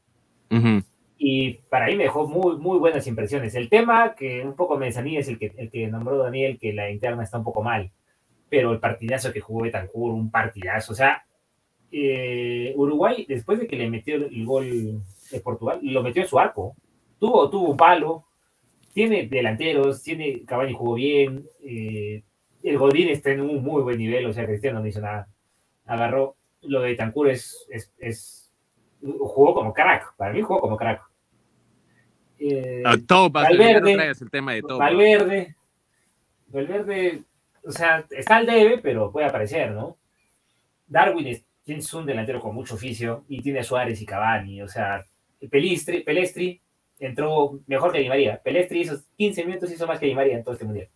Ujú. Y para mí me dejó muy, muy buenas impresiones. El tema que un poco me desanima es el que, el que nombró Daniel, que la interna está un poco mal. Pero el partidazo que jugó Betancourt, un partidazo. O sea, eh, Uruguay, después de que le metió el gol de Portugal, lo metió en su arco. Tuvo, tuvo un palo, tiene delanteros, tiene Cavani jugó bien, eh, el Godín está en un muy buen nivel, o sea, Cristiano no hizo nada. Agarró, lo de Tancur es, es, es- jugó como crack, para mí jugó como crack. Eh, Ah, Valverde. no el tema de Topas. Valverde, Valverde, o sea, está al debe, pero puede aparecer, ¿no? Darwin es, es un delantero con mucho oficio y tiene a Suárez y Cavani, o sea, Pelistri, Pelestri entró mejor que Di María. Pelestri hizo 15 minutos, hizo más que Di María en todo este mundial.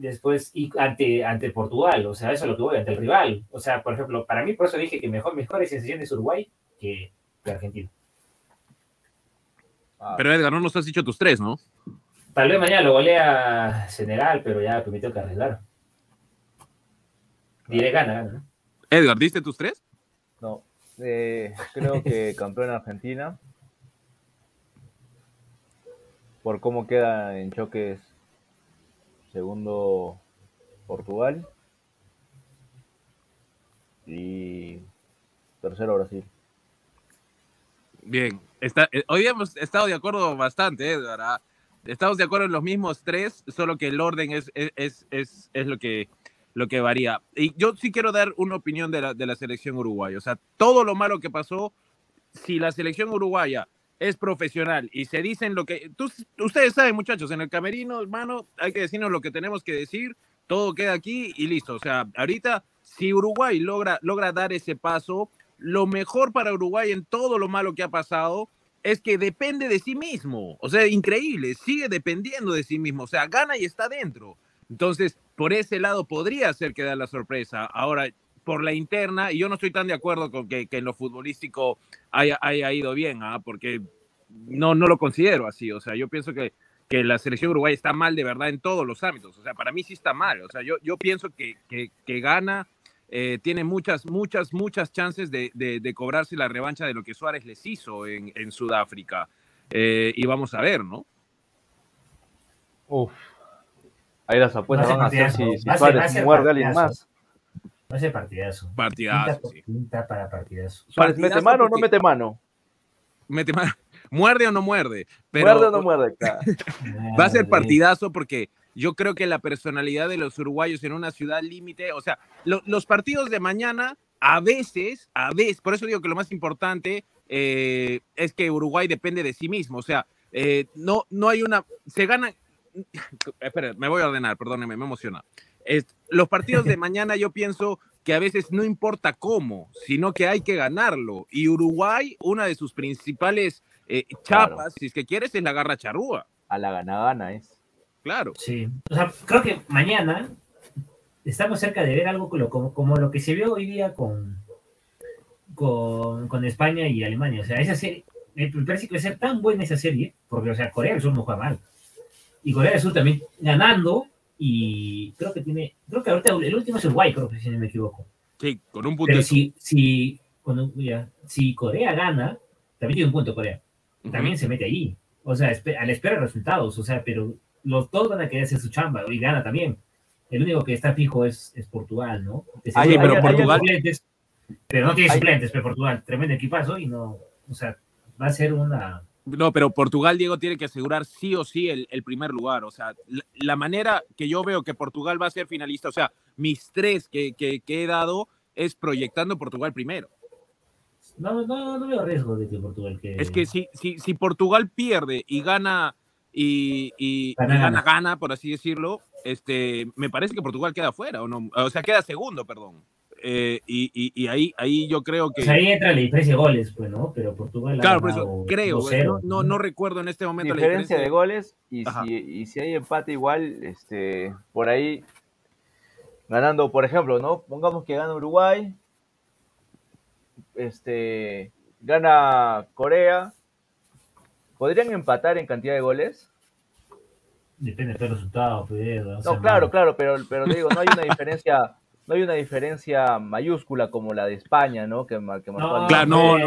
Después, y ante, ante Portugal, o sea, eso es lo que voy, ante el rival. O sea, por ejemplo, para mí, por eso dije que mejor, mejores sensaciones Uruguay que, que Argentina. Ah, Pero Edgar, no nos has dicho tus tres, ¿no? Tal vez mañana lo golea Senegal, pero ya me tengo que arreglar. Diré gana, gana, ¿no? Edgar, ¿diste tus tres? no, eh, creo que campeón Argentina. Por cómo queda en choques segundo Portugal. Y tercero Brasil. Bien, está, eh, hoy hemos estado de acuerdo bastante. ¿ah? Estamos de acuerdo en los mismos tres, solo que el orden es, es, es, es lo, que, lo que varía. Y yo sí quiero dar una opinión de la, de la selección uruguaya. O sea, todo lo malo que pasó, si la selección uruguaya es profesional y se dicen lo que... Tú, ustedes saben, muchachos, en el camerino, hermano, hay que decirnos lo que tenemos que decir, todo queda aquí y listo. O sea, ahorita, si Uruguay logra, logra dar ese paso, lo mejor para Uruguay en todo lo malo que ha pasado es que depende de sí mismo. O sea, increíble, sigue dependiendo de sí mismo. O sea, gana y está dentro. Entonces, por ese lado podría ser que da la sorpresa. Ahora, por la interna, y yo no estoy tan de acuerdo con que, que en lo futbolístico haya, haya ido bien, ¿ah? porque no, no lo considero así. O sea, yo pienso que, que la selección uruguaya está mal de verdad en todos los ámbitos. O sea, para mí sí está mal. O sea, yo, yo pienso que, que, que gana, eh, tiene muchas, muchas, muchas chances de, de, de, cobrarse la revancha de lo que Suárez les hizo en, en Sudáfrica. Eh, y vamos a ver, ¿no? Uf. Ahí las apuestas van a ser ser si, si Suárez muerde a alguien más. Va a ser partidazo. Partidazo, Pinta, sí. pinta para partidazo. ¿mete mano o no mete mano? Mete mano. ¿Muerde o no muerde? Pero, ¿Muerde o no muerde? Claro. Va a ser Madre. partidazo porque yo creo que la personalidad de los uruguayos en una ciudad límite, o sea, lo- los partidos de mañana, a veces, a veces, por eso digo que lo más importante eh, es que Uruguay depende de sí mismo, o sea, eh, no, no hay una, se gana, espera, me voy a ordenar, perdóneme, me emociona. Es- los partidos de mañana yo pienso que a veces no importa cómo, sino que hay que ganarlo. Y Uruguay, una de sus principales eh, chapas, Claro. si es que quieres, es la garra charrúa. A la gana gana es. Claro. Sí. O sea, creo que mañana estamos cerca de ver algo como lo que se vio hoy día con, con, con España y Alemania. O sea, esa serie, me parece que va a ser tan buena esa serie, porque, o sea, Corea del Sur no juega mal. Y Corea del Sur también ganando, y creo que tiene, creo que ahorita el último es Uruguay, creo que si no me equivoco. Sí, con un punto. Pero si, si, cuando- ya, si Corea gana, también tiene un punto Corea. También se mete ahí. O sea, a la espera de resultados. O sea, pero los dos van a querer hacer su chamba y gana también. El único que está fijo es, es Portugal, ¿no? Ay, pero hay- Portugal- pero no tiene suplentes, pero Portugal, tremendo equipazo y no, o sea, va a ser una... No, pero Portugal, Diego, tiene que asegurar sí o sí el, el primer lugar. O sea, la, la manera que yo veo que Portugal va a ser finalista, o sea, mis tres que, que, que he dado es proyectando Portugal primero. No, no, no veo riesgo de que Portugal que... Es que si, si, si Portugal pierde y gana y, y- y Gana, gana, gana. gana, por así decirlo, este, me parece que Portugal queda fuera, o, no, o sea, queda segundo, perdón. Eh, y, y- y ahí, ahí yo creo que... Ahí entra la diferencia de goles, pues, ¿no? Pero Portugal claro, por eso creo, 2-0, no, no, no recuerdo en este momento la Diferencia de diferencia. goles y si, y si hay empate igual, este, por ahí ganando, por ejemplo, ¿no? Pongamos que gana Uruguay, este, gana Corea ¿podrían empatar en cantidad de goles? Depende de los resultados, Pedro. No, claro, claro, pero, pero digo, no hay una diferencia, no hay una diferencia mayúscula como la de España, ¿no? Que, que marcó No, Claro, no,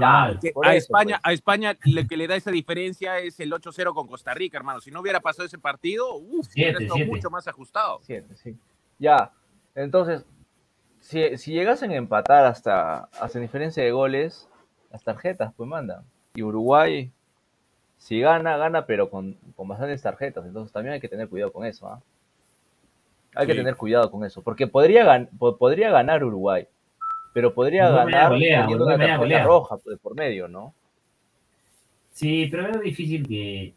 Ya, a eso, España, pues. a España lo que le da esa diferencia es el 8-0 con Costa Rica, hermano. Si no hubiera pasado ese partido, uf, Siete, hubiera estado siete. mucho más ajustado. Siete, sí. Ya, entonces, si, si llegasen a empatar hasta, hasta diferencia de goles, las tarjetas, pues manda. Y Uruguay, si gana, gana, pero con, con bastantes tarjetas. Entonces también hay que tener cuidado con eso, ¿ah? Hay que tener cuidado con eso. Porque podría, gan- po- podría ganar Uruguay, pero podría ganar golea, teniendo una tarjeta roja pues, por medio, ¿no? Sí, pero es difícil que.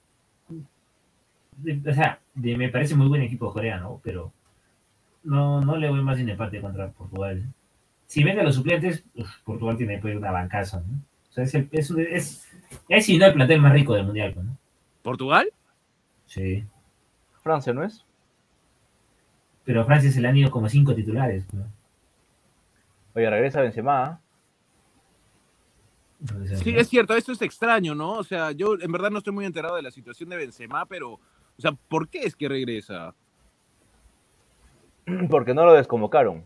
de- o sea, de- me parece muy buen equipo Corea, ¿no? Pero no, no le voy más en empate contra Portugal. Si ven a los suplentes, uf, Portugal tiene pues, una bancaza, ¿no? O sea, es, el, es, es, es si no el plantel más rico del mundial, ¿no? ¿Portugal? Sí. Francia, ¿no es? Pero a Francia se le han ido como cinco titulares, ¿no? Oye, regresa Benzema, ¿ah? Sí, es cierto, eso es extraño, ¿no? O sea, yo en verdad no estoy muy enterado de la situación de Benzema, pero, o sea, ¿por qué es que regresa? porque no lo desconvocaron.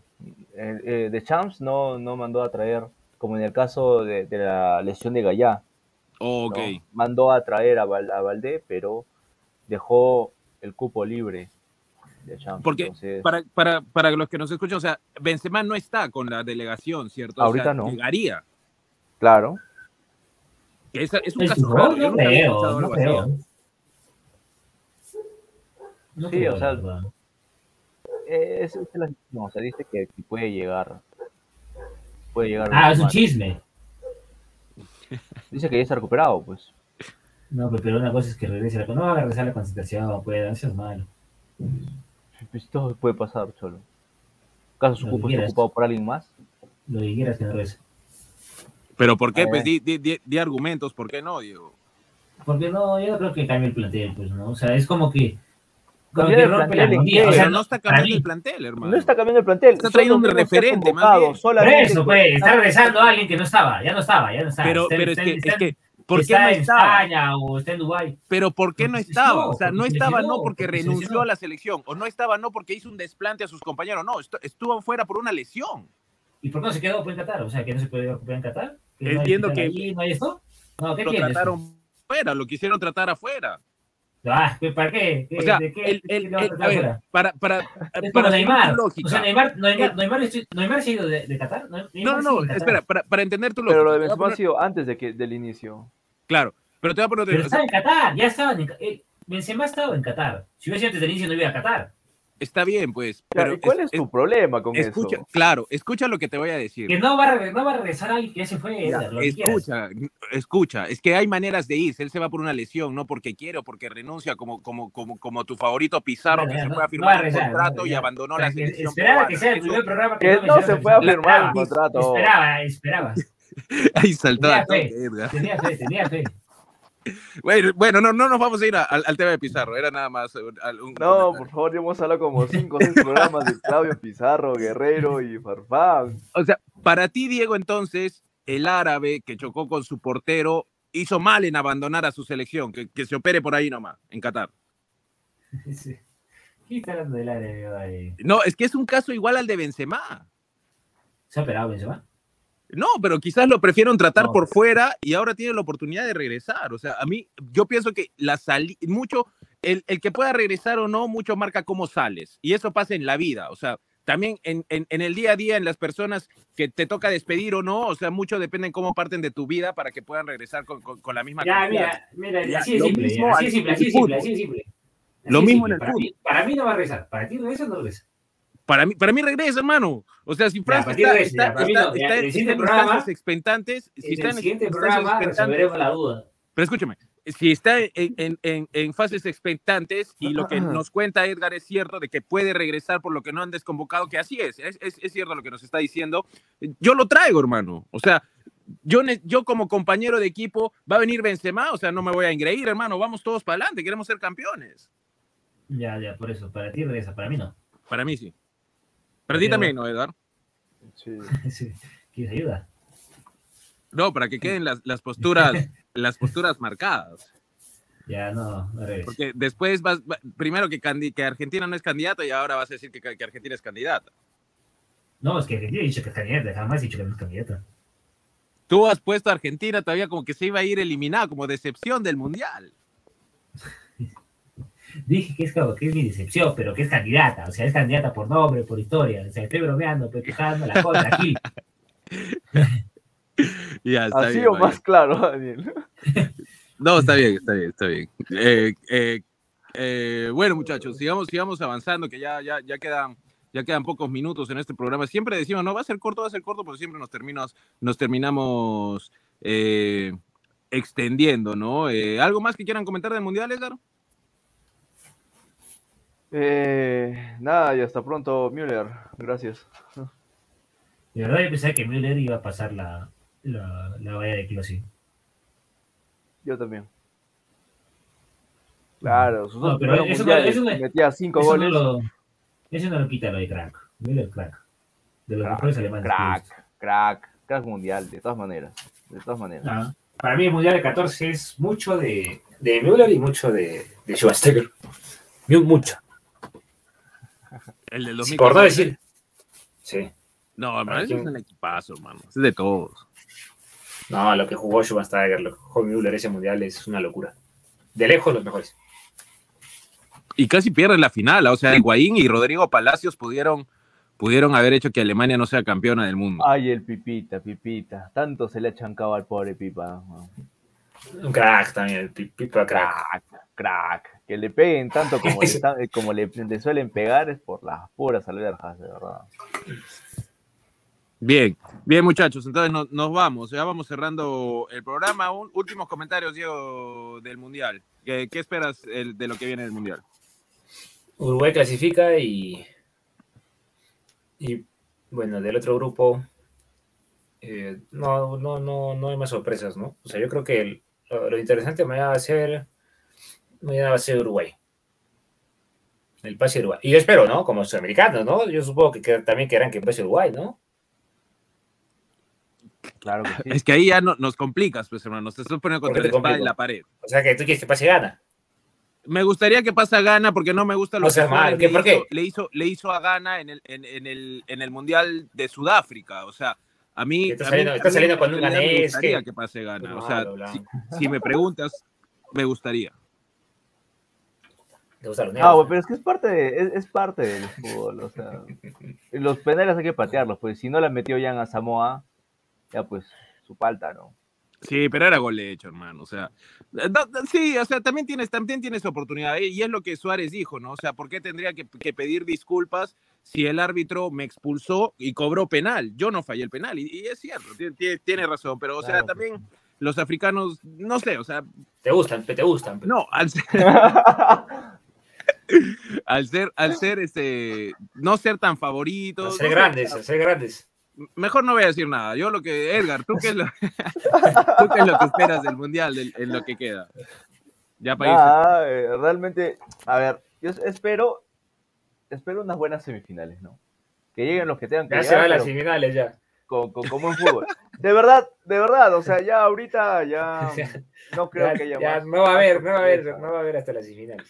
Eh, eh, de Champs no, no mandó a traer, como en el caso de, de la lesión de Gallá, Oh, ¿no? ok. mandó a traer a, Val- a Valdé, pero dejó el cupo libre de Champs. Porque Entonces, para, para, para los que nos escuchan, o sea, Benzema no está con la delegación, ¿cierto? Ahorita o sea, no. Llegaría. claro, Que es, es un ¿Es caso raro. yo No no. No Sí, o sea, eh, es, es la situación, o sea, dice que, que puede llegar. Puede llegar. Ah, es un chisme. Dice que ya está recuperado, pues. No, pero- una cosa es que regrese la no va a regresar la concentración, puede, eso es malo. Pues todo puede pasar, Cholo. ¿Acaso su cupo está ocupado por alguien más? Lo que quieras que no regrese. Pero ¿por qué? Eh. Pues di, di- di- di argumentos, ¿por qué no, Diego? Porque no, yo no creo que cambie el plantel, pues, ¿no? O sea, es como que. Como que rompe la. O sea, no está cambiando el plantel, hermano. No está cambiando el plantel. Está trayendo un referente, más bien. Por solamente eso, pues, está regresando a alguien que no estaba, ya no estaba, ya no estaba. Pero, Está- pero es está- que, está- es que, ¿por qué no en estaba? España o está en Dubái. Pero ¿por qué no estaba? O sea, no estaba no porque renunció a la selección, o no estaba no porque hizo un desplante a sus compañeros, no, estu- estuvo fuera por una lesión. ¿Y por qué no se quedó en Qatar? O sea, que no se puede recuperar en Qatar. ¿Que no hay Entiendo que- allí, ¿No hay esto? No, ¿qué Lo trataron fuera, lo quisieron tratar afuera. Ah, ¿pues, ¿para qué? ¿Qué- O sea, ¿De qué? el- ¿Qué el- van a el- tratar a ver, para, para, Es para Neymar. O sea, Neymar, Neymar, Neymar, estoy- Neymar se ha ido de, de Qatar. No, Neymar no, no, Qatar. espera, para, para entender tu lógica. Pero lo de Benzema ha sido antes de que, del inicio. Claro, pero te voy a poner... Pero o estaba en Qatar, ya estaba en eh, Benzema estaba en Qatar. Si hubiera sido antes del inicio, no iba a Qatar. Está bien, pues. Claro, Pero ¿y ¿Cuál es- es, tu es- problema con escucha, eso? claro, escucha lo que te voy a decir. Que no va a, no va a regresar alguien que ya se fue. Ya, lo quieras. escucha, escucha, es que hay maneras de irse. Él se va por una lesión, no porque quiere o porque renuncia, como, como, como, como tu favorito Pizarro, Bueno, que se no- fue a firmar a regresar, contrato no, y abandonó O sea, la selección. Esperaba que sea el primer programa Que no se fue a firmar Esperaba, un contrato. Esperaba, esperaba. Ahí saltó Tenía a toque, fe. Edgar. Tenía fe, tenía fe. Bueno, no, no nos vamos a ir a- al, al tema de Pizarro, era nada más eh, al- un No, comentario. por favor, ya hemos hablado como 5 o 6 programas de Claudio Pizarro, Guerrero y Farfán. O sea, para ti, Diego, entonces, el árabe que chocó con su portero hizo mal en abandonar a su selección, que, que se opere por ahí nomás, en Qatar. Sí. ¿Qué está hablando del área ahí? No, es que es un caso igual al de Benzema. ¿Se ha operado Benzema? No, pero quizás lo prefieron tratar No. por fuera y ahora tiene la oportunidad de regresar. O sea, a mí, yo pienso que la sali mucho, el, el que pueda regresar o no, mucho marca cómo sales. Y eso pasa en la vida. O sea, también en, en- en el día a día, en las personas que te toca despedir o no, o sea, mucho depende en cómo parten de tu vida para que puedan regresar con, con- con la misma Ya, mira, mira, Ya, así lo simple, mismo así así así Lo mismo en el para fútbol. mí, para mí no va a regresar. Para ti regresa o no regresa. Para mí, para mí regresa, hermano. O sea, si ti está, en el siguiente instancias expectantes, si En está el en siguiente instancias programa expectantes, resolveremos la duda. Pero escúchame, si está en, en- en- en fases expectantes y lo que nos cuenta Edgar es cierto de que puede regresar por lo que no han desconvocado, que así es, es, es- es cierto lo que nos está diciendo, yo lo traigo, hermano. O sea, yo, yo como compañero de equipo, va a venir Benzema, o sea, no me voy a engreír, hermano, vamos todos para adelante, queremos ser campeones. Ya, ya, por eso. Para ti regresa, para mí no. Para mí sí. Para ti Pero- también, ¿no, Edgar? Sí. Sí. ¿Quieres ayuda? No, para que queden las, las posturas, las posturas marcadas. Ya, no, revés. Porque después vas, va- primero que, Argentina no es candidata y ahora vas a decir que, que Argentina es candidata. No, es que Argentina he dicho que es candidata, jamás he dicho que no es candidata. Tú has puesto a Argentina todavía como que se iba a ir eliminada, como decepción del Mundial. Dije que es, como que es mi decepción, pero que es candidata. O sea, es candidata por nombre, por historia. O sea, estoy bromeando, pero quejando la cosa aquí. Ya, está Así bien, o más claro, Daniel. No, está bien, está bien, está bien. Eh, eh, eh, bueno, muchachos, sigamos, sigamos avanzando, que ya, ya, ya quedan, ya quedan pocos minutos en este programa. Siempre decimos, no, va a ser corto, va a ser corto, pero siempre nos terminas, nos terminamos eh, extendiendo, ¿no? Eh, ¿Algo más que quieran comentar del Mundial, Edgar? Eh, nada, y hasta pronto, Müller. Gracias. De verdad, yo pensaba que Müller iba a pasar la, la, la valla de Klose. Yo también. Claro, sus No, pero eso no- mundiales eso no- metía cinco Eso no, goles. lo, eso no lo quita lo de crack. Müller, crack. De los mejores alemanes. Crack, crack, crack mundial, de todas maneras. De todas maneras. Ah, Para mí el Mundial de 14 es mucho de, de Müller y mucho de, de. Mu- Mucho. El del Sí, 2014. por no decir. Sí. No, hermano, es un equipazo, hermano. Es de todos. No, lo que jugó Schweinsteiger, lo que jugó Müller ese Mundial es una locura. De lejos los mejores. Y casi pierden la final. O sea, Higuaín y Rodrigo Palacios pudieron, pudieron haber hecho que Alemania no sea campeona del mundo. Ay, el Pipita, Pipita. Tanto se le ha chancado al pobre Pipa. Un crack también, el pi- Pipa crack. Crack, crack. Que le peguen tanto como, le, están- como le, le suelen pegar es por las puras alberjas, de verdad. Bien, bien muchachos, entonces nos, nos vamos, ya vamos cerrando el programa. Un- últimos comentarios, Diego, del Mundial. ¿Qué, qué esperas el- de lo que viene del Mundial? Uruguay clasifica y. Y bueno, del otro grupo. eh, no, no, no, no hay más sorpresas, ¿no? O sea, yo creo que el- lo, lo interesante mañana va a ser. Mañana va a ser Uruguay. El pase de Uruguay. Y yo espero, ¿no? Como sudamericanos, ¿no? Yo supongo que, que también querrán que pase Uruguay, ¿no? Claro que sí. Es que ahí ya no- nos complicas, pues hermano, te estás poniendo contra ¿Por qué la te espada y complico? la pared. O sea, que tú quieres que pase gana. Me gustaría que pasa a Gana porque no me gusta lo No seas que ¿qué? le ¿Por hizo- qué? Le hizo, le hizo a Gana en el, en, en el, en el Mundial de Sudáfrica. O sea, a mí. Está a mí- saliendo- a está mí saliendo en con un realidad Me ganés, gustaría que pase Gana. Muy O sea, si me preguntas, me gustaría. ¿Te gustan los Ah, negros? bueno, pero es que es parte, de- es, es parte del fútbol, o sea. Los penales hay que patearlos, pues si no la metió ya a Samoa, ya pues su falta, ¿no? Sí, pero era gol de hecho, hermano. O sea, no, no, sí, o sea, también tienes, también tienes oportunidad. ¿eh? Y es lo que Suárez dijo, ¿no? O sea, ¿por qué tendría que, que pedir disculpas si el árbitro me expulsó y cobró penal? Yo no fallé el penal. Y, y es cierto, tiene, tiene- razón. Pero, o sea, Claro, también los africanos, no sé, o sea, Te gustan, te gustan. no, al ser, al ser, al ser este, no ser tan A favoritos. ser no sé, grandes, a ser grandes. Mejor no voy a decir nada. Yo lo que, Edgar, ¿tú qué es lo, ¿tú qué es lo que esperas del Mundial, del- en lo que queda? Ya para. Nada, eh, realmente, a ver, yo es- espero, espero unas buenas semifinales, ¿no? Que lleguen los que tengan que Ya se llegar, van las semifinales ya. con, con- como en fútbol. De verdad, de verdad, o sea, ya ahorita ya no creo Ya, que haya ya más. no va a haber, no va a haber, no va a haber hasta las semifinales.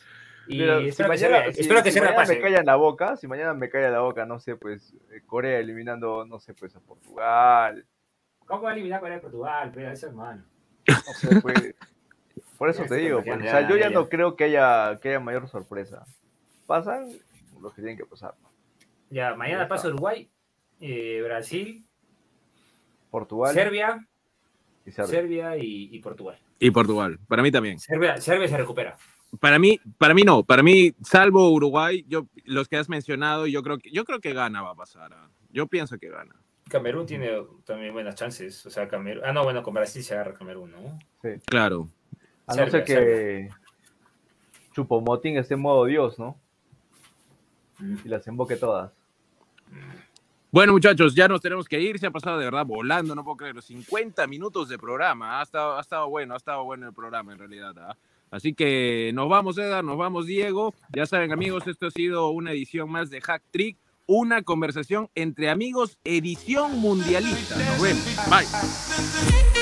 Y Pero si espero, que mañana, se, si- espero que si se mañana repase. me calla en la boca, si mañana me calla en la boca, no sé, pues eh, Corea eliminando, no sé, pues a Portugal, ¿Cómo va a eliminar Corea y Portugal? Pero eso, hermano. no sé, pues, por eso te digo, pues, o sea, yo ya no creo que haya, que haya mayor sorpresa. Pasan los que tienen que pasar. Ya, mañana pasa Uruguay, eh, Brasil, Portugal Serbia, y Serbia. Serbia y, y Portugal. Y Portugal, para mí también. Serbia, Serbia se recupera. Para mí, para mí no, para mí, salvo Uruguay, yo, los que has mencionado, yo creo que, yo creo que gana va a pasar. Yo pienso que gana. Camerún tiene también buenas chances. O sea, Camerún. Ah, no, bueno, con Brasil se agarra Camerún, ¿no? Claro. A no ser que Chupomotín esté en modo Dios, ¿no? Mm. Y las emboque todas. Bueno, muchachos, ya nos tenemos que ir. Se ha pasado de verdad volando, no puedo creerlo. 50 minutos de programa. Ha estado, ha estado bueno, ha estado bueno el programa en realidad. ¿ah? Así que nos vamos, Edgar, nos vamos, Diego. Ya saben, amigos, esto ha sido una edición más de Hack Trick. Una conversación entre amigos, edición mundialista. Nos vemos. Bye.